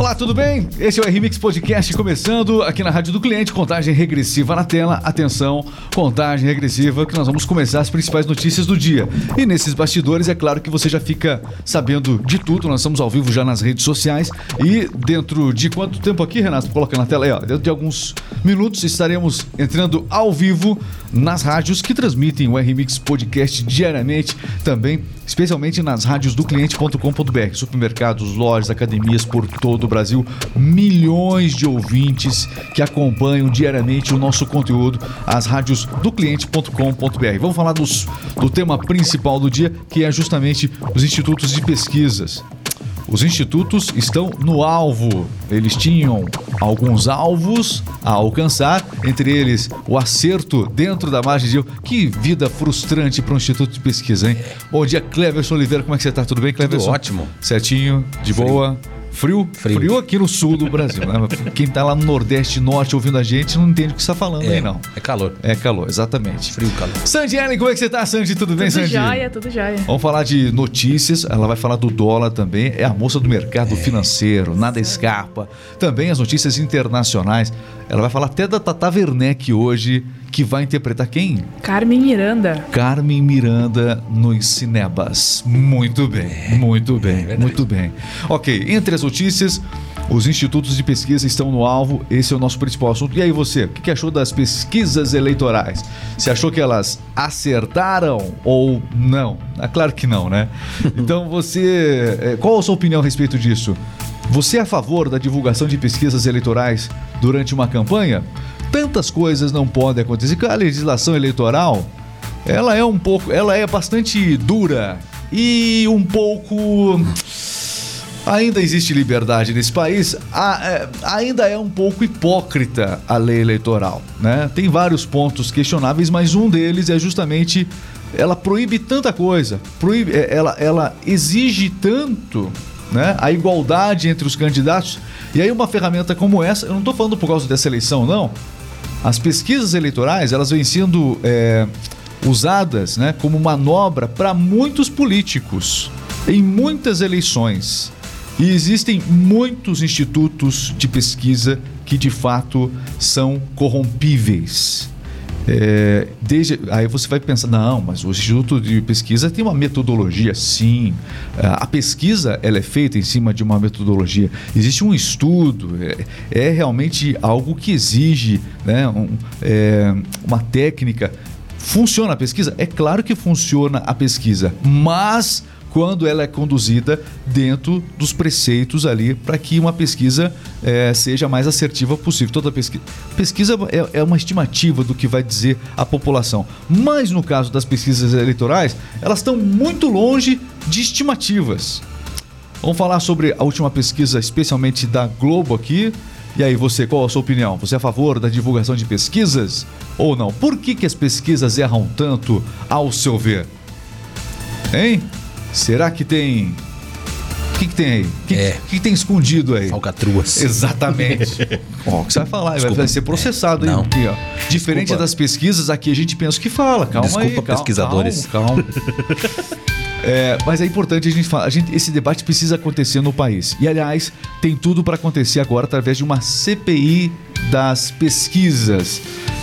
Olá, tudo bem? Esse é o RMix Podcast começando aqui na Rádio do Cliente, contagem regressiva na tela. Atenção, contagem regressiva que nós vamos começar as principais notícias do dia. E nesses bastidores, é claro que você já fica sabendo de tudo. Nós estamos ao vivo já nas redes sociais e dentro de quanto tempo aqui, Renato? Coloca na tela aí, ó. Dentro de alguns minutos estaremos entrando ao vivo nas rádios que transmitem o RMix Podcast diariamente, também especialmente nas rádios do cliente.com.br, supermercados, lojas, academias por todo o Brasil, milhões de ouvintes que acompanham diariamente o nosso conteúdo, as rádios do cliente.com.br. Vamos falar dos, do tema principal do dia, que é justamente os institutos de pesquisas. Os institutos estão no alvo. Eles tinham alguns alvos a alcançar, entre eles o acerto dentro da margem de erro. Que vida frustrante para um instituto de pesquisa, hein? Bom dia, Cleverson Oliveira. Como é que você está? Tudo bem, Cleverson? Tudo ótimo. Certinho, de boa. Frio? Frio. Frio aqui no sul do Brasil, né? Quem tá lá no Nordeste Norte ouvindo a gente não entende o que você está falando É, aí, não. é calor. É calor, exatamente. Frio, calor. Sandy Ellen, como é que você tá, Sandy? Tudo bem, Tudo Sandy? jóia, tudo jóia. Vamos falar de notícias, ela vai falar do dólar também, é a moça do mercado financeiro, nada escapa. Também as notícias internacionais. Ela vai falar até da Tata Werneck hoje, que vai interpretar quem? Carmen Miranda. Carmen Miranda nos cinemas. Muito bem, muito bem, verdade. muito bem. Ok, entre as notícias, os institutos de pesquisa estão no alvo, esse é o nosso principal assunto. E aí você, o que que achou das pesquisas eleitorais? Você achou que elas acertaram ou não? É claro que não, né? Então você, eh, qual a sua opinião a respeito disso? Você é a favor da divulgação de pesquisas eleitorais durante uma campanha? Tantas coisas não podem acontecer. A legislação eleitoral, ela é um pouco, ela é bastante dura e um pouco Ainda existe liberdade nesse país, a- é, ainda é um pouco hipócrita a lei eleitoral, né? Tem vários pontos questionáveis, mas um deles é justamente ela proíbe tanta coisa, proíbe, é, ela, ela exige tanto, né? A igualdade entre os candidatos. E aí uma ferramenta como essa, eu não estou falando por causa dessa eleição, não. As pesquisas eleitorais elas vêm sendo é, usadas né, como manobra para muitos políticos em muitas eleições. E existem muitos institutos de pesquisa que de fato são corrompíveis. É, desde, aí você vai pensar, não, mas o Instituto de Pesquisa tem uma metodologia, sim. A pesquisa ela é feita em cima de uma metodologia. Existe um estudo, é, é realmente algo que exige né, um- é, uma técnica. Funciona a pesquisa? É claro que funciona a pesquisa, mas quando ela é conduzida dentro dos preceitos ali para que uma pesquisa eh, seja mais assertiva possível. Toda pesquisa, pesquisa é, é uma estimativa do que vai dizer a população, mas no caso das pesquisas eleitorais, elas estão muito longe de estimativas. Vamos falar sobre a última pesquisa, especialmente da Globo aqui. E aí, você, qual a sua opinião? Você é a favor da divulgação de pesquisas ou não? Por que, que as pesquisas erram tanto, ao seu ver? Hein? Será que tem. O que, que tem aí? O que, É. que, que tem escondido aí? Falcatruas. Exatamente. Ó, o que você vai falar? Vai, Desculpa. vai ser processado aí. Não. Aqui, ó. Diferente Desculpa. das pesquisas, aqui a gente pensa o que fala. Calma aí. Desculpa, pesquisadores. Calma. calma. É, mas é importante a gente falar, a gente, esse debate precisa acontecer no país. E aliás, tem tudo para acontecer agora através de uma CPI das pesquisas.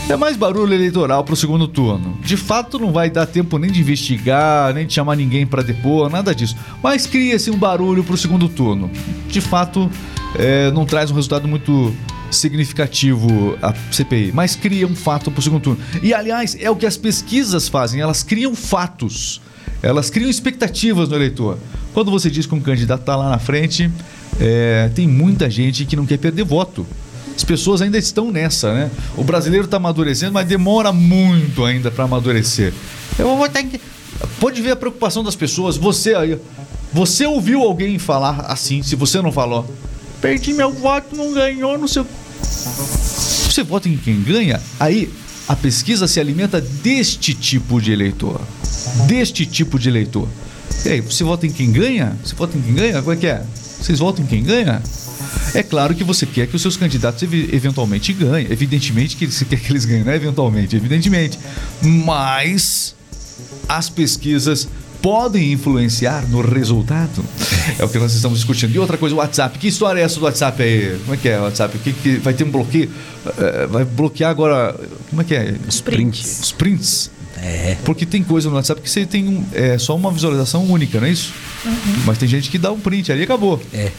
É mais barulho eleitoral para o segundo turno. De fato, não vai dar tempo nem de investigar, nem de chamar ninguém para depor, nada disso. Mas cria-se um barulho para o segundo turno. De fato, é, não traz um resultado muito significativo a CPI, mas cria um fato para o segundo turno. E aliás, é o que as pesquisas fazem, elas criam fatos. Elas criam expectativas no eleitor. Quando você diz que um candidato está lá na frente, é, tem muita gente que não quer perder voto. As pessoas ainda estão nessa, né? O brasileiro está amadurecendo, mas demora muito ainda para amadurecer. Eu vou ter que... Pode ver a preocupação das pessoas. Você aí, você ouviu alguém falar assim? Se você não falou, perdi meu voto, não ganhou, não sei. Você vota em quem ganha? Aí a pesquisa se alimenta deste tipo de eleitor. Deste tipo de eleitor. E aí, você vota em quem ganha? Você vota em quem ganha? Como é que é? Vocês votam em quem ganha? É claro que você quer que os seus candidatos ev- eventualmente ganhem. Evidentemente que você quer que eles ganhem, não é eventualmente, evidentemente. Mas as pesquisas podem influenciar no resultado? É o que nós estamos discutindo. E outra coisa, o WhatsApp. Que história é essa do WhatsApp aí? Como é que é o WhatsApp? Que, que vai ter um bloqueio? Eh, Vai bloquear agora. Como é que é? Os prints. Os prints. É. Porque tem coisa no WhatsApp que você tem um, é, só uma visualização única, não é isso? Mas tem gente que dá um print ali e acabou. É.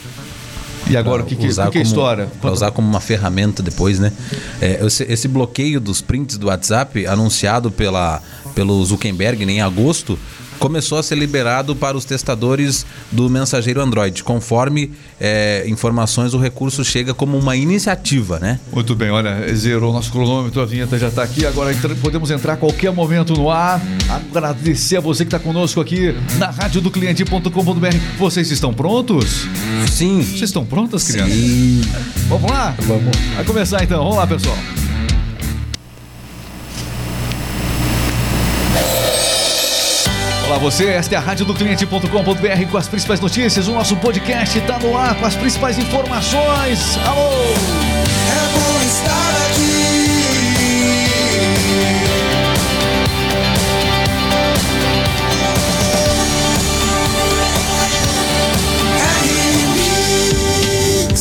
E agora, o que, que, que é como- história? Pra usar como uma ferramenta depois, né? É, esse, esse bloqueio dos prints do WhatsApp, anunciado pela, pelo Zuckerberg né, em agosto, começou a ser liberado para os testadores do mensageiro Android. Conforme é, informações, o recurso chega como uma iniciativa, né? Muito bem, olha, zerou o nosso cronômetro, a vinheta já está aqui. Agora entra- podemos entrar a qualquer momento no ar. Agradecer a você que está conosco aqui na rádio do cliente.com.br. Vocês estão prontos? Sim. Vocês estão prontas, crianças? Sim. Vamos lá? Vamos. Vai começar então, vamos lá, pessoal. Olá você, esta é a rádio do cliente.com.br com as principais notícias. O nosso podcast está no ar com as principais informações. Alô! É bom estar aqui.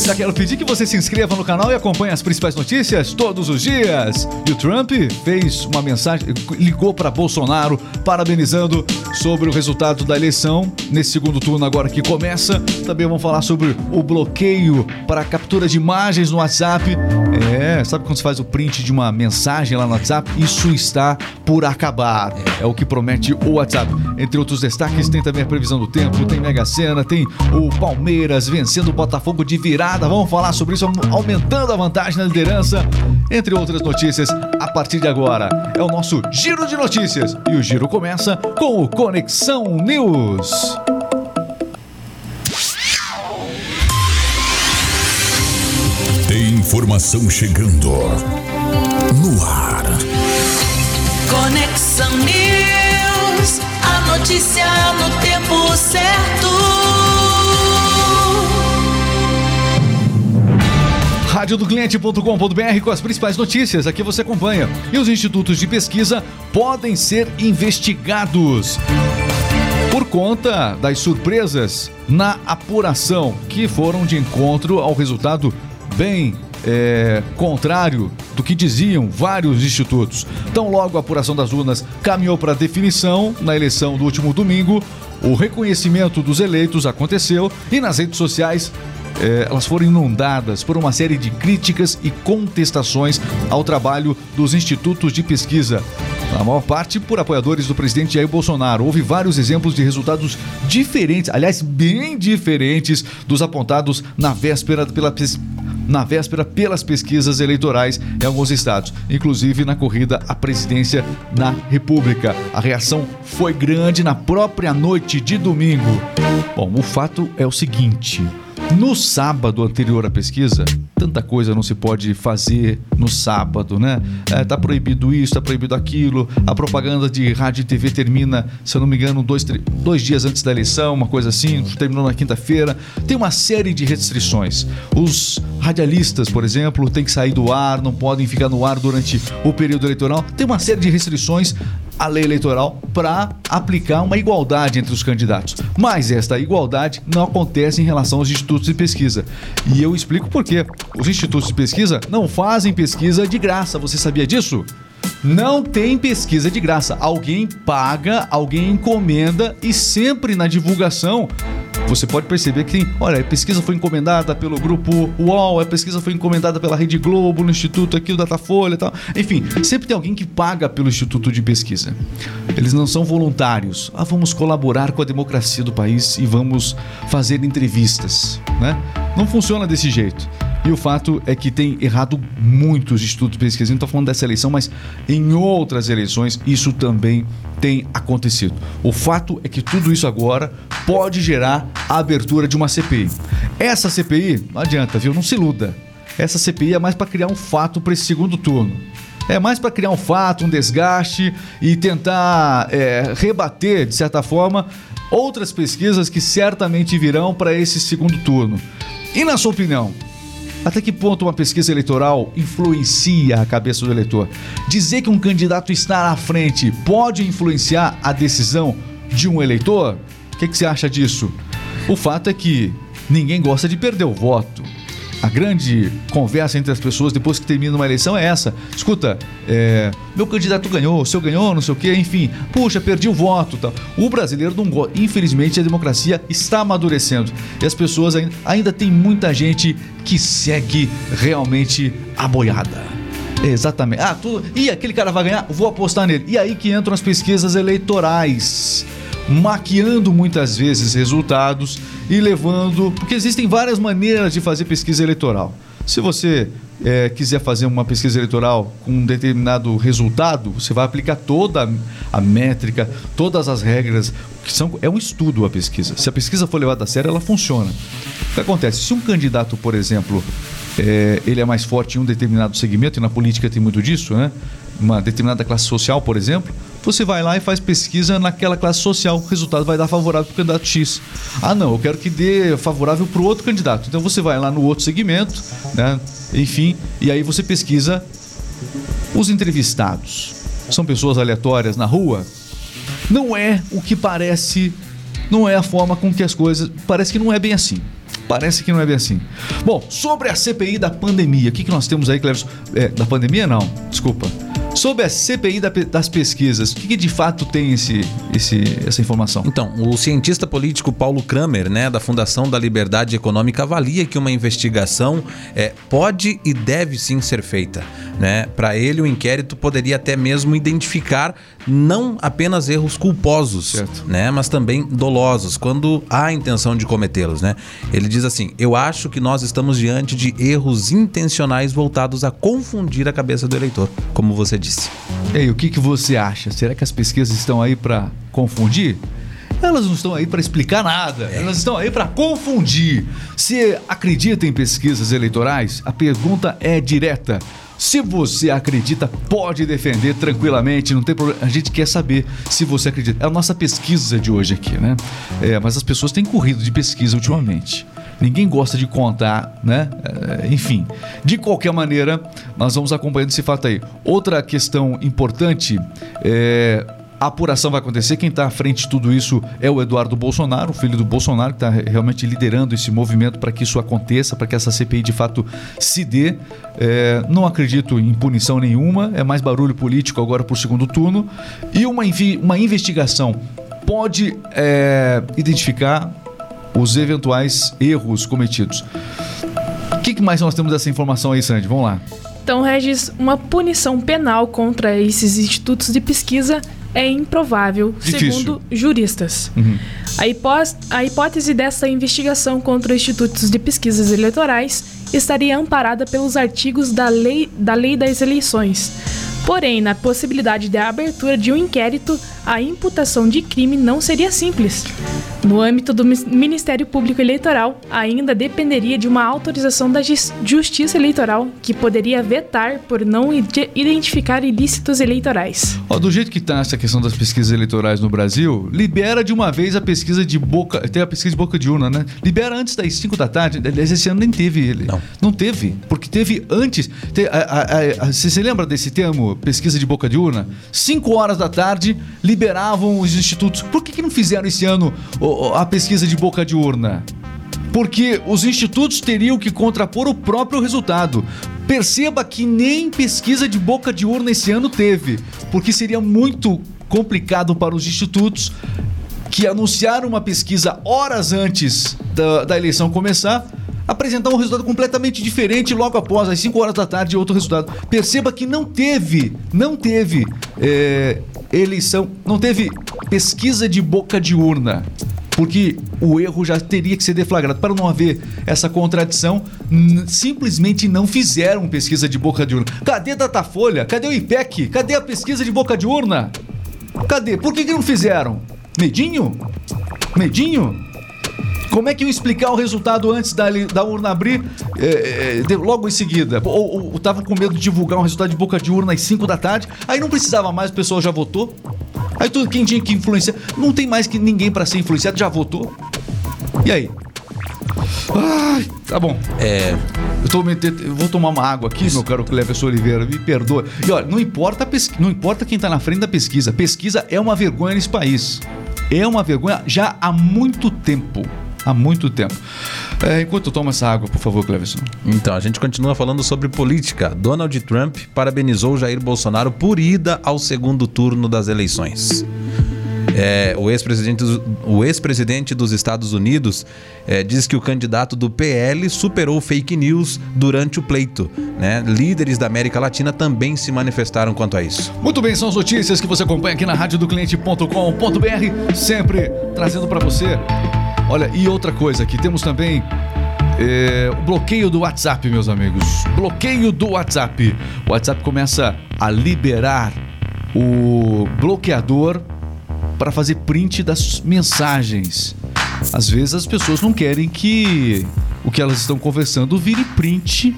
Já quero pedir que você se inscreva no canal e acompanhe as principais notícias todos os dias. E o Trump fez uma mensagem, ligou para Bolsonaro parabenizando sobre o resultado da eleição nesse segundo turno agora que começa. Também vamos falar sobre o bloqueio para captura de imagens no WhatsApp. É, sabe quando você faz o print de uma mensagem lá no WhatsApp? Isso está por acabar. É o que promete o WhatsApp. Entre outros destaques, tem também a previsão do tempo, tem Mega Sena, tem o Palmeiras vencendo o Botafogo de virada. Vamos falar sobre isso, aumentando a vantagem na liderança. Entre outras notícias, a partir de agora é o nosso Giro de Notícias. E o giro começa com o Conexão News. Tem informação chegando no ar. Conexão News, a notícia no tempo certo. Rádio do cliente.com.br com as principais notícias. Aqui você acompanha. E os institutos de pesquisa podem ser investigados por conta das surpresas na apuração que foram de encontro ao resultado bem é, contrário do que diziam vários institutos. Então, logo a apuração das urnas caminhou para definição na eleição do último domingo, o reconhecimento dos eleitos aconteceu e nas redes sociais é, elas foram inundadas por uma série de críticas e contestações ao trabalho dos institutos de pesquisa. Na maior parte por apoiadores do presidente Jair Bolsonaro. Houve vários exemplos de resultados diferentes, aliás, bem diferentes dos apontados na véspera pela na véspera pelas pesquisas eleitorais em alguns estados, inclusive na corrida à presidência na República. A reação foi grande na própria noite de domingo. Bom, o fato é o seguinte: no sábado anterior à pesquisa, tanta coisa não se pode fazer no sábado, né? É, tá proibido isso, tá proibido aquilo. A propaganda de rádio e TV termina, se eu não me engano, dois, dois dias antes da eleição, uma coisa assim, terminou na quinta-feira. Tem uma série de restrições. Os radialistas, por exemplo, têm que sair do ar, não podem ficar no ar durante o período eleitoral. Tem uma série de restrições à lei eleitoral para aplicar uma igualdade entre os candidatos. Mas esta igualdade não acontece em relação aos institutos de pesquisa. E eu explico por quê. Os institutos de pesquisa não fazem pesquisa de graça. Você sabia disso? Não tem pesquisa de graça. Alguém paga, alguém encomenda e sempre na divulgação você pode perceber que olha, a pesquisa foi encomendada pelo grupo UOL, a pesquisa foi encomendada pela Rede Globo, no Instituto aqui, o Datafolha e tal. Enfim, sempre tem alguém que paga pelo Instituto de Pesquisa. Eles não são voluntários. Ah, vamos colaborar com a democracia do país e vamos fazer entrevistas, né? Não funciona desse jeito. E o fato é que tem errado muitos institutos de pesquisa. Não estou falando dessa eleição, mas em outras eleições isso também tem acontecido. O fato é que tudo isso agora pode gerar a abertura de uma CPI. Essa CPI, não adianta, viu? Não se iluda. Essa CPI é mais para criar um fato para esse segundo turno. É mais para criar um fato, um desgaste e tentar é, rebater, de certa forma, outras pesquisas que certamente virão para esse segundo turno. E na sua opinião, até que ponto uma pesquisa eleitoral influencia a cabeça do eleitor? Dizer que um candidato está à frente pode influenciar a decisão de um eleitor? O que, que você acha disso? O fato é que ninguém gosta de perder o voto. A grande conversa entre as pessoas depois que termina uma eleição é essa. Escuta, é, meu candidato ganhou, o seu ganhou, não sei o quê, enfim. Puxa, perdi o voto. Tal. O brasileiro não gosta. Infelizmente, a democracia está amadurecendo. E as pessoas ainda, ainda tem muita gente que segue realmente a boiada. Exatamente. Ah, tudo. E aquele cara vai ganhar? Vou apostar nele. E aí que entram as pesquisas eleitorais maquiando muitas vezes resultados e levando. Porque existem várias maneiras de fazer pesquisa eleitoral. Se você é, quiser fazer uma pesquisa eleitoral com um determinado resultado, você vai aplicar toda a, métrica, todas as regras. Que são, é um estudo a pesquisa. Se a pesquisa for levada a sério, ela funciona. O que acontece? Se um candidato, por exemplo, é, ele é mais forte em um determinado segmento, e na política tem muito disso, né? Uma determinada classe social, por exemplo, você vai lá e faz pesquisa naquela classe social, o resultado vai dar favorável para o candidato X. Ah, não, eu quero que dê favorável para o outro candidato. Então você vai lá no outro segmento, né? Enfim, e aí você pesquisa os entrevistados. São pessoas aleatórias na rua? Não é o que parece, não é a forma com que as coisas. Parece que não é bem assim. Parece que não é bem assim. Bom, sobre a CPI da pandemia, o que, que nós temos aí, Cleverson? É, da pandemia, não, desculpa. Sobre a CPI da das pesquisas, o que, que de fato tem esse, esse, essa informação? Então, o cientista político Paulo Kramer, né, da Fundação da Liberdade Econômica, avalia que uma investigação é, pode e deve sim ser feita. Né? Para ele, o inquérito poderia até mesmo identificar não apenas erros culposos, Certo. né, mas também dolosos, quando há a intenção de cometê-los. Né? Ele diz assim: Eu acho que nós estamos diante de erros intencionais voltados a confundir a cabeça do eleitor, como você disse. E aí, o que, que você acha? Será que as pesquisas estão aí para confundir? Elas não estão aí para explicar nada, elas estão aí para confundir. Se acredita em pesquisas eleitorais, a pergunta é direta. Se você acredita, pode defender tranquilamente, não tem problema. A gente quer saber se você acredita. É a nossa pesquisa de hoje aqui, né? É, mas as pessoas têm corrido de pesquisa ultimamente. Ninguém gosta de contar, né? É, enfim, de qualquer maneira, nós vamos acompanhando esse fato aí. Outra questão importante é. A apuração vai acontecer. Quem está à frente de tudo isso é o Eduardo Bolsonaro, o filho do Bolsonaro, que está realmente liderando esse movimento para que isso aconteça, para que essa CPI de fato se dê. É, não acredito em punição nenhuma, é mais barulho político agora para o segundo turno. E uma, uma investigação pode é, identificar os eventuais erros cometidos. O que, que mais nós temos dessa informação aí, Sandy? Vamos lá. Então, Regis, uma punição penal contra esses institutos de pesquisa é improvável, Difícil. segundo juristas. A, hipós- a hipótese dessa investigação contra institutos de pesquisas eleitorais estaria amparada pelos artigos da lei, da lei das eleições. Porém, na possibilidade da abertura de um inquérito, a imputação de crime não seria simples. No âmbito do Ministério Público Eleitoral, ainda dependeria de uma autorização da Jus- Justiça Eleitoral, que poderia vetar por não ide- identificar ilícitos eleitorais. Ó, do jeito que tá essa questão das pesquisas eleitorais no Brasil, libera de uma vez a pesquisa de boca. Tem a pesquisa de boca de urna, né? Libera antes das 5 da tarde. Aliás, esse ano nem teve ele. Não. Não teve. Porque teve antes. te- a- a- a- Você se lembra desse termo, pesquisa de boca de urna? 5 horas da tarde liberavam os institutos. Por que, que não fizeram esse ano a pesquisa de boca de urna? Porque os institutos teriam que contrapor o próprio resultado. Perceba que nem pesquisa de boca de urna esse ano teve, porque seria muito complicado para os institutos que anunciaram uma pesquisa horas antes da, da eleição começar. Apresentar um resultado completamente diferente logo após, às 5 horas da tarde, outro resultado. Perceba que não teve, não teve é, eleição, não teve pesquisa de boca de urna porque o erro já teria que ser deflagrado. Para não haver essa contradição, simplesmente não fizeram pesquisa de boca de urna. Cadê Datafolha? Cadê o IPEC? Cadê a pesquisa de boca de urna? Cadê? Por que, que não fizeram? Medinho? Medinho? Como é que iam explicar o resultado antes da, da urna abrir é, é, de- logo em seguida? Ou, ou estavam com medo de divulgar um resultado de boca de urna às 5 da tarde? Aí não precisava mais, o pessoal já votou? Aí tudo quem tinha que influenciar. Não tem mais que ninguém para ser influenciado, já votou? E aí? Ai, tá bom. É, Eu, tô metendo- eu vou tomar uma água aqui, meu caro Cleverson Oliveira, me perdoa. E olha, não importa, a pesqui- não importa quem tá na frente da pesquisa. Pesquisa é uma vergonha nesse país. É uma vergonha já há muito tempo. Há muito tempo. É, enquanto eu tomo essa água, por favor, Cleverson. Então, a gente continua falando sobre política. Donald Trump parabenizou Jair Bolsonaro por ida ao segundo turno das eleições. É, o ex-presidente ex-presidente dos Estados Unidos é, diz que o candidato do PL superou fake news durante o pleito. Né? Líderes da América Latina também se manifestaram quanto a isso. Muito bem, são as notícias que você acompanha aqui na radiodocliente.com.br, sempre trazendo para você. Olha, e outra coisa aqui, temos também é, o bloqueio do WhatsApp, meus amigos. Bloqueio do WhatsApp. O WhatsApp começa a liberar o bloqueador para fazer print das mensagens. Às vezes as pessoas não querem que o que elas estão conversando vire print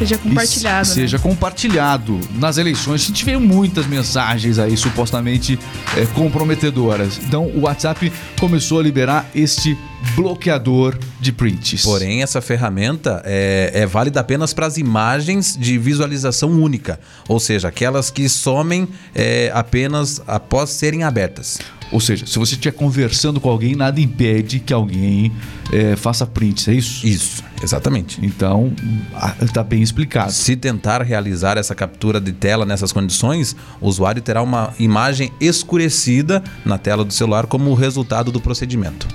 Seja compartilhado. e né? seja compartilhado. Nas eleições a gente vê muitas mensagens aí supostamente é, comprometedoras. Então o WhatsApp começou a liberar este bloqueador de prints. Porém, essa ferramenta é, é válida apenas para as imagens de visualização única, ou seja, aquelas que somem é, apenas após serem abertas. Ou seja, se você estiver conversando com alguém, nada impede que alguém é, faça prints, é isso? Isso, exatamente. Então, está bem explicado. Se tentar realizar essa captura de tela nessas condições, o usuário terá uma imagem escurecida na tela do celular como resultado do procedimento.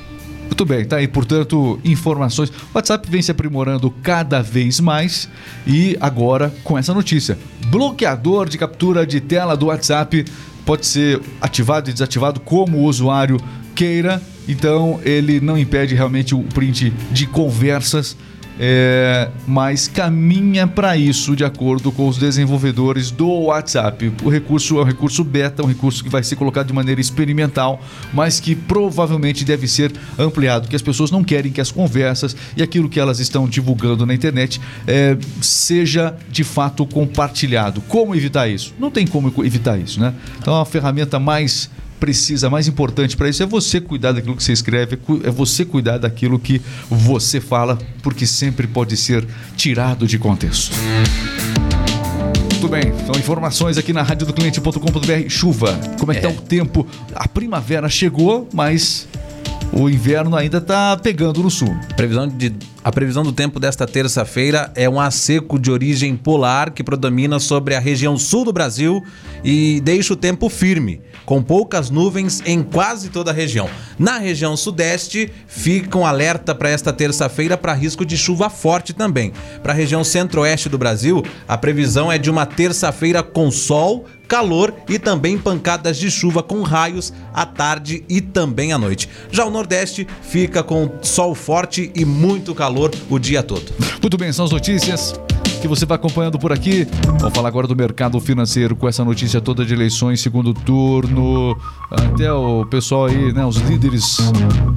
Muito bem, tá aí, portanto, informações. O WhatsApp vem se aprimorando cada vez mais e agora com essa notícia. Bloqueador de captura de tela do WhatsApp pode ser ativado e desativado como o usuário queira, então ele não impede realmente o print de conversas. É, mas caminha para isso de acordo com os desenvolvedores do WhatsApp. O recurso é um recurso beta, um recurso que vai ser colocado de maneira experimental, mas que provavelmente deve ser ampliado, que as pessoas não querem que as conversas e aquilo que elas estão divulgando na internet é, seja de fato compartilhado. Como evitar isso? Não tem como evitar isso, né? Então a ferramenta mais precisa, mais importante para isso é você cuidar daquilo que você escreve, é você cuidar daquilo que você fala, porque sempre pode ser tirado de contexto. Muito bem, então informações aqui na radiodocliente.com.br. Chuva, como é que tá o tempo? A primavera chegou, mas o inverno ainda tá pegando no sul. Previsão de, a previsão do tempo desta terça-feira é um seco de origem polar que predomina sobre a região sul do Brasil e deixa o tempo firme, com poucas nuvens em quase toda a região. Na região sudeste, fica um alerta para esta terça-feira para risco de chuva forte também. Para a região centro-oeste do Brasil, a previsão é de uma terça-feira com sol, calor e também pancadas de chuva com raios à tarde e também à noite. Já o Nordeste fica com sol forte e muito calor o dia todo. Muito bem, são as notícias que você vai acompanhando por aqui. Vamos falar agora do mercado financeiro com essa notícia toda de eleições, segundo turno. Até o pessoal aí, né? Os líderes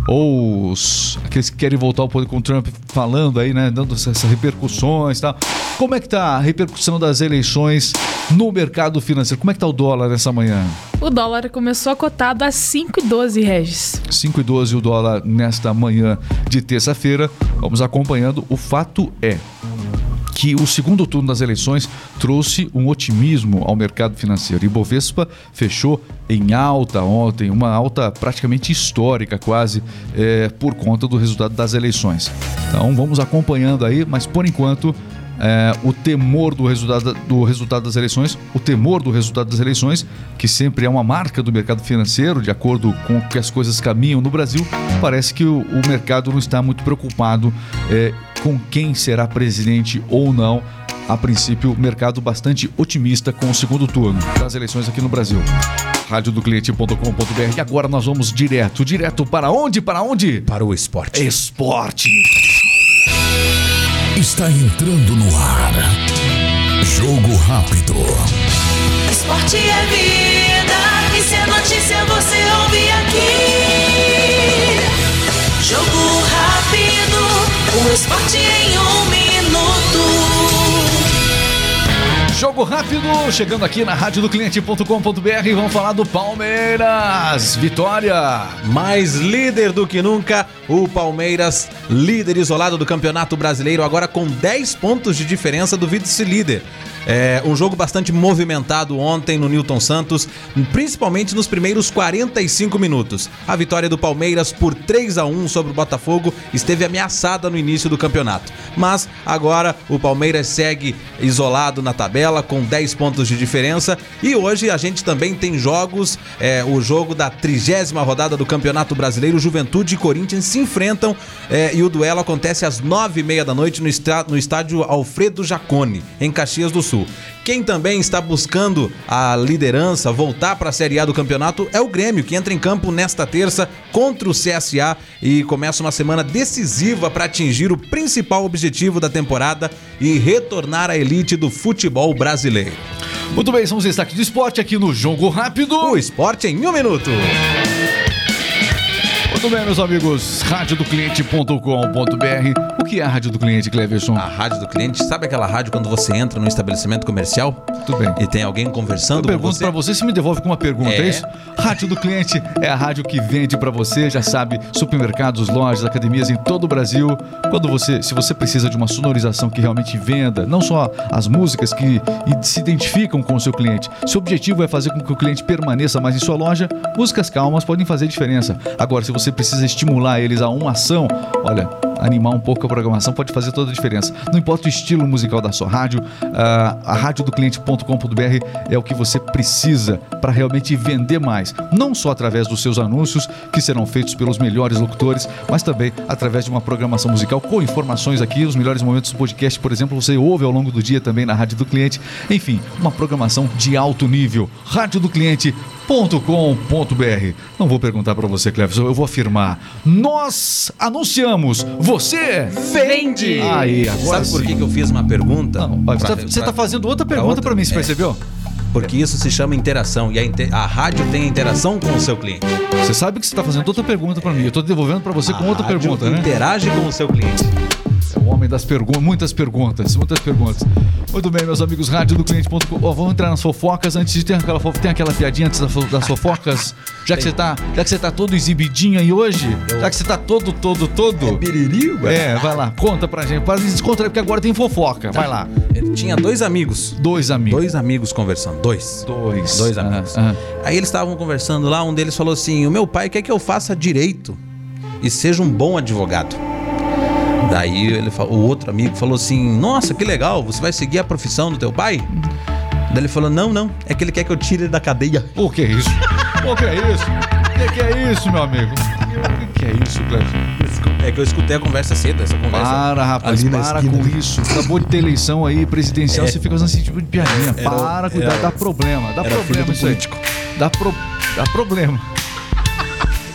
ou os, aqueles que querem voltar ao poder com o Trump falando aí, né? Dando essas repercussões e tal. Como é que tá a repercussão das eleições no mercado financeiro? Como é que tá o dólar nessa manhã? O dólar começou cotado a 5,12 Regis. 5,12 o dólar nesta manhã de terça-feira. Vamos acompanhando. O fato é que o segundo turno das eleições trouxe um otimismo ao mercado financeiro. E Bovespa fechou em alta ontem, uma alta praticamente histórica, quase, é, por conta do resultado das eleições. Então vamos acompanhando aí, mas por enquanto. É, o temor do resultado, do resultado das eleições, o temor do resultado das eleições, que sempre é uma marca do mercado financeiro, de acordo com que as coisas caminham no Brasil, parece que o, o mercado não está muito preocupado é, com quem será presidente ou não. A princípio, mercado bastante otimista com o segundo turno das eleições aqui no Brasil. radiodocliente.com.br. E agora nós vamos direto, direto para onde? Para onde? Para o esporte. Esporte. Está entrando no ar. Jogo rápido. Esporte é vida, se é notícia rápido, o esporte em minuto. Jogo rápido, chegando aqui na rádio do cliente.com.br, vamos falar do Palmeiras. Vitória. Mais líder do que nunca, o Palmeiras, líder isolado do Campeonato Brasileiro, agora com 10 pontos de diferença do vice-líder. É, um jogo bastante movimentado ontem no Newton Santos, principalmente nos primeiros 45 minutos. A vitória do Palmeiras por 3 a 1 sobre o Botafogo esteve ameaçada no início do campeonato. Mas agora o Palmeiras segue isolado na tabela com 10 pontos de diferença e hoje a gente também tem jogos, é, o jogo da trigésima rodada do Campeonato Brasileiro, Juventude e Corinthians se enfrentam é, e o duelo acontece às nove e meia da noite no estádio Alfredo Jacone, em Caxias do Sul. Quem também está buscando a liderança, voltar para a Série A do campeonato, é o Grêmio, que entra em campo nesta terça contra o CSA e começa uma semana decisiva para atingir o principal objetivo da temporada e retornar à elite do futebol brasileiro. Muito bem, são os destaques do esporte aqui no Jogo Rápido. O esporte em um minuto. Muito bem, meus amigos, radiodocliente.com.br. O que é a Rádio do Cliente, Cleverson? A rádio do cliente, sabe aquela rádio quando você entra no estabelecimento comercial? Tudo bem. E tem alguém Eu conversando com pergunto você? pra você se me devolve com uma pergunta, é. É. isso? Rádio do Cliente é a rádio que vende pra você, já sabe, supermercados, lojas, academias em todo o Brasil. Quando você, se você precisa de uma sonorização que realmente venda, não só as músicas que se identificam com o seu cliente. Se o objetivo é fazer com que o cliente permaneça mais em sua loja, músicas calmas podem fazer diferença. Agora, se você precisa estimular eles a uma ação, olha, animar um pouco a programação pode fazer toda a diferença. Não importa o estilo musical da sua rádio, ah, a radiodocliente.com.br é o que você precisa para realmente vender mais. Não só através dos seus anúncios, que serão feitos pelos melhores locutores, mas também através de uma programação musical com informações aqui, os melhores momentos do podcast, por exemplo, você ouve ao longo do dia também na Rádio do Cliente. Enfim, uma programação de alto nível. Rádio do Cliente com.br. Não vou perguntar para você, Cleverson, eu vou afirmar. Nós anunciamos, você Vende. Aí, agora Sabe por sim. que que eu fiz uma pergunta? Não, você Pra- tá, você pra- tá fazendo outra pergunta outra? para mim, você É. percebeu? Porque isso se chama interação e a, inte- a rádio tem interação com o seu cliente. Você sabe que você tá fazendo outra pergunta para mim. Eu tô devolvendo para você com A outra rádio pergunta, né? Interage com o seu cliente. É o homem das perguntas, muitas perguntas, muitas perguntas. Muito bem, meus amigos, rádio do cliente.com. Ó, vamos entrar nas fofocas antes de ter aquela fofo- tem aquela piadinha antes das fofocas. Já que você tá, já que você tá todo exibidinho aí hoje, já que você tá todo todo todo. Biririu, É, vai lá, conta pra gente, para descontrair porque agora tem fofoca. Vai lá. Ele tinha dois amigos. Dois amigos. Dois amigos conversando. Dois. Dois. Dois Ah, amigos. ah. Aí eles estavam conversando lá, um deles falou assim: O meu pai quer que eu faça direito e seja um bom advogado. Daí ele, fa- o outro amigo falou assim: Nossa, que legal, você vai seguir a profissão do teu pai? Daí ele falou: Não, não, é que ele quer que eu tire ele da cadeia. O que é isso? O que é isso? O que, que é isso, meu amigo? O que, que é isso, Cleber? É que eu escutei a conversa cedo, essa conversa. Para, rapaz, ali para esquina. com isso. Acabou de ter eleição aí presidencial, você fica fazendo esse tipo de piadinha. Era- para, cuidado, era- dá problema, dá era filho problema do isso aí. político. Dá, pro, dá problema.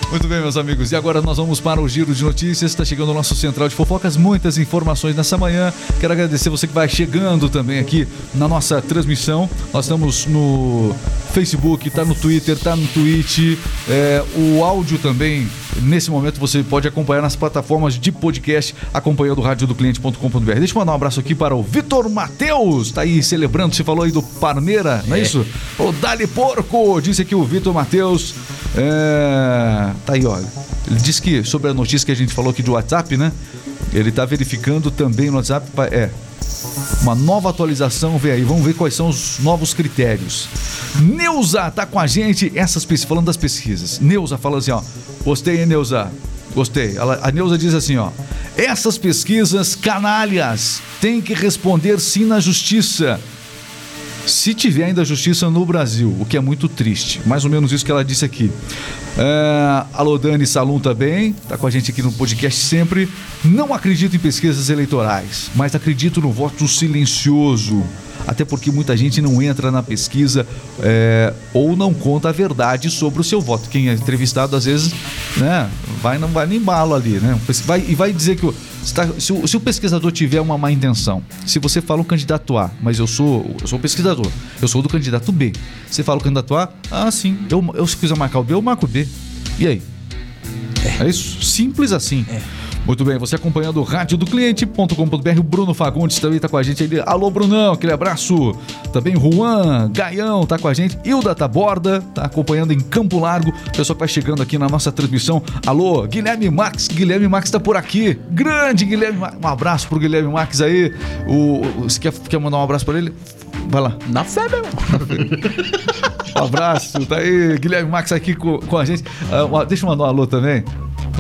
Muito bem, meus amigos. E agora nós vamos para o giro de notícias. Está chegando o nosso central de fofocas. Muitas informações nessa manhã. Quero agradecer você que vai chegando também aqui na nossa transmissão. Nós estamos no Facebook, tá no Twitter, tá no Twitch. É, o áudio também. Nesse momento você pode acompanhar nas plataformas de podcast, acompanhando o radiodocliente.com.br. Deixa eu mandar um abraço aqui para o Vitor Matheus. Tá aí celebrando. Você falou aí do Parmeira, não é, isso? O Dali Porco, disse aqui o Vitor Matheus. É, tá aí, olha. Ele disse que sobre a notícia que a gente falou aqui do WhatsApp, né? Ele tá verificando também no WhatsApp. É. Uma nova atualização, vê aí, vamos ver quais são os novos critérios. Neuza tá com a gente, essas falando das pesquisas. Neuza falando assim, ó. Gostei, hein, Neuza? Gostei. Ela- a Neuza diz assim, ó. Essas pesquisas canalhas têm que responder sim na justiça. Se tiver ainda justiça no Brasil, o que é muito triste. Mais ou menos isso que ela disse aqui. É, alô, Dani Salum também, tá com a gente aqui no podcast sempre. Não acredito em pesquisas eleitorais, mas acredito no voto silencioso. Até porque muita gente não entra na pesquisa é, ou não conta a verdade sobre o seu voto. Quem é entrevistado, às vezes, né, vai, não vai nem bala ali, né? Vai, e vai dizer que tá- se o, se o pesquisador tiver uma má intenção, se você fala o candidato A, mas eu sou, eu sou o pesquisador, eu sou do candidato B. Você fala o candidato A, ah, sim, eu, eu se quiser marcar o B, eu marco o B. E aí? É, isso? Simples assim. Muito bem, você acompanhando o rádio do cliente.com.br, o Bruno Fagundes também tá com a gente ali. Alô, Brunão, aquele abraço. Também Juan, Gaião tá com a gente. Hilda Taborda tá acompanhando em Campo Largo. Pessoal que vai chegando aqui na nossa transmissão. Alô, Guilherme Max, Guilherme Max tá por aqui. Grande Guilherme Max. Um abraço pro Guilherme Max aí. O, o- você quer, quer mandar um abraço pra ele? Vai lá. Na fé, meu. Um abraço, tá aí, Guilherme Max aqui com, com a gente. Uma- deixa eu mandar um alô também.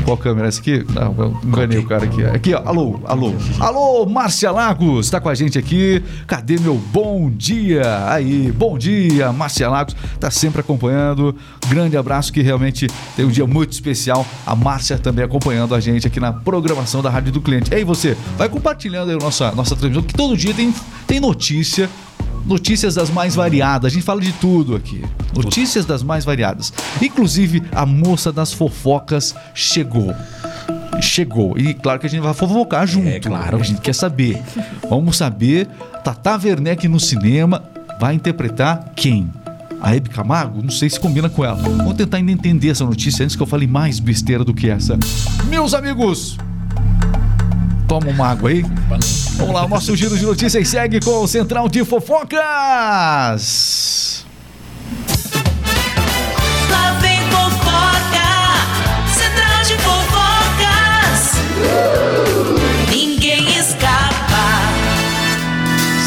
Qual câmera essa aqui? Não, eu enganei o cara aqui. Aqui, ó. Alô, alô. Alô, Márcia Lagos, tá com a gente aqui. Cadê meu bom dia? Aí, bom dia, Márcia Lagos, tá sempre acompanhando. Grande abraço, que realmente tem um dia muito especial. A Márcia também acompanhando a gente aqui na programação da Rádio do Cliente. E aí, você, vai compartilhando aí a nossa, nossa transmissão, que todo dia tem, tem notícia. Notícias das mais variadas, a gente fala de tudo aqui. Notícias das mais variadas. Inclusive, a moça das fofocas chegou. Chegou. E claro que a gente vai fofocar junto. É, claro. A gente quer saber. Vamos saber. Tata Werneck no cinema vai interpretar quem? A Hebe Camargo? Não sei se combina com ela. Vamos tentar ainda entender essa notícia antes que eu fale mais besteira do que essa. Meus amigos, toma uma água aí. Vamos lá, o nosso giro de notícias segue com o Central de Fofocas. Lá vem fofoca, central de fofocas. Ninguém escapa.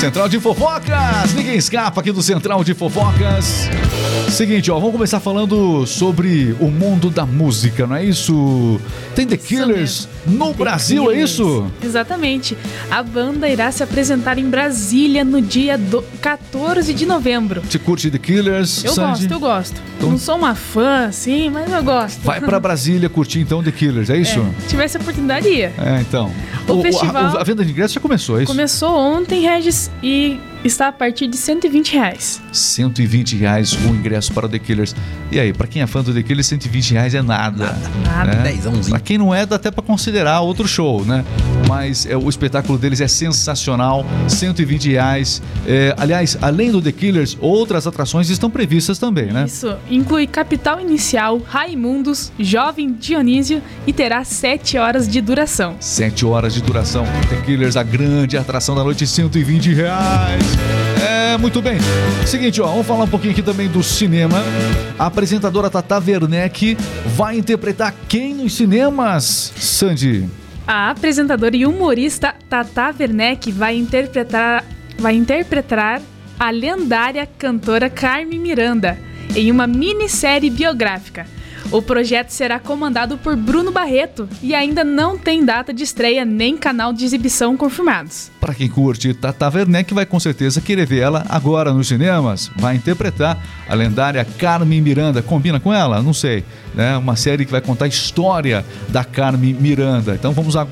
Central de Fofocas, ninguém escapa aqui do Central de Fofocas. Seguinte, ó, vamos começar falando sobre o mundo da música, não é isso? Tem The Killers no Brasil, é isso? Exatamente. A banda irá se apresentar em Brasília no dia do 14 de novembro. Você curte The Killers, Eu Sandy? gosto, eu gosto. Então- Não sou uma fã, assim, mas eu gosto. Vai pra Brasília curtir então The Killers, é isso? Se tivesse a oportunidade, ia. É, então. O a- festival- a, venda de ingressos já começou, é isso? Começou ontem, Regis, e está a partir de 120 reais. 120 reais o ingresso para o The Killers. E aí, pra quem é fã do The Killers, 120 reais é nada. Nada. né? Dezãozinho. Pra quem não é, dá até pra considerar outro show, né? Mas é, o espetáculo deles é sensacional, 120 reais. É, aliás, além do The Killers, outras atrações estão previstas também, né? Isso inclui Capital Inicial, Raimundos, Jovem Dionísio e terá 7 horas de duração. 7 horas de duração. The Killers, a grande atração da noite, 120 reais. É, muito bem. Seguinte, ó, vamos falar um pouquinho aqui também do cinema. A apresentadora Tata Werneck vai interpretar quem nos cinemas, Sandy? A apresentadora e humorista Tata Werneck vai interpretar, vai interpretar a lendária cantora Carmen Miranda em uma minissérie biográfica. O projeto será comandado por Bruno Barreto e ainda não tem data de estreia nem canal de exibição confirmados. Pra quem curte Tata Werneck, vai com certeza querer ver ela agora nos cinemas. Vai interpretar a lendária Carmen Miranda. Combina com ela? Não sei. Né? Uma série que vai contar a história da Carmen Miranda. Então vamos, a-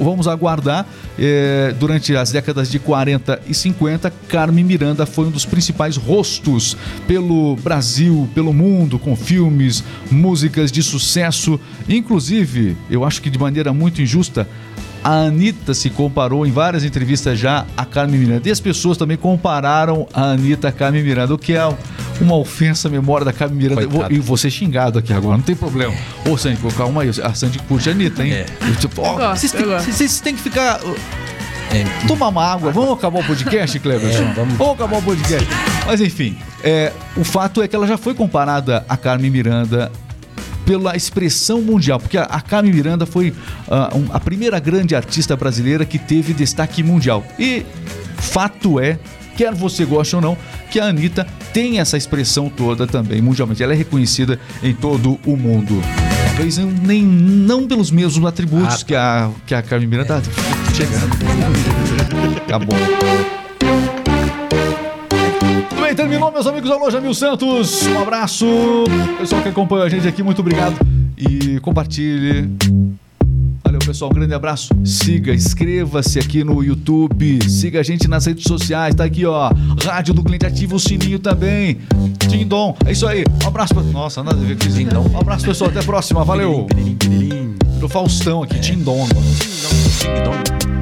vamos aguardar. Eh, durante as décadas de 40 e 50, Carmen Miranda foi um dos principais rostos pelo Brasil, pelo mundo, com filmes, músicas de sucesso. Inclusive, eu acho que de maneira muito injusta, a Anitta se comparou em várias entrevistas já a Carmen Miranda. E as pessoas também compararam a Anitta a Carmen Miranda, o que é uma ofensa à memória da Carmen Miranda. Eu vou- Coitada. E ser xingado aqui agora, não tem problema. Ô, Sandy, calma aí. A Sandy curte a Anitta, hein? É. Eu, tipo, ó, Eu gosto, vocês, eu têm, que ficar. uh, É, Tomar uma água. Vamos acabar o podcast, Cleberson? É, vamos. acabar o podcast. Mas enfim, é, o fato é que ela já foi comparada a Carmen Miranda pela expressão mundial, porque a, a Carmen Miranda foi ah, um- a primeira grande artista brasileira que teve destaque mundial. E fato é, quer você goste ou não, que a Anitta tem essa expressão toda também mundialmente. Ela é reconhecida em todo o mundo. Talvez nem não pelos mesmos atributos Ah, que, a, que a Carmen Miranda. Tá chegando. Acabou. Muito bem, terminou, meus amigos da Loja Mil Santos. Um abraço. Pessoal que acompanha a gente aqui, muito obrigado. E compartilhe. Pessoal. Um grande abraço. Siga, inscreva-se aqui no YouTube. Siga a gente nas redes sociais. Tá aqui, ó. Rádio do Cliente ativa o sininho também. Tindom. É isso aí. Um abraço pra. Nossa, nada a ver com. Tindom. Um abraço, pessoal. Até a próxima. Valeu. Do Faustão aqui, Tindom. Ding dong.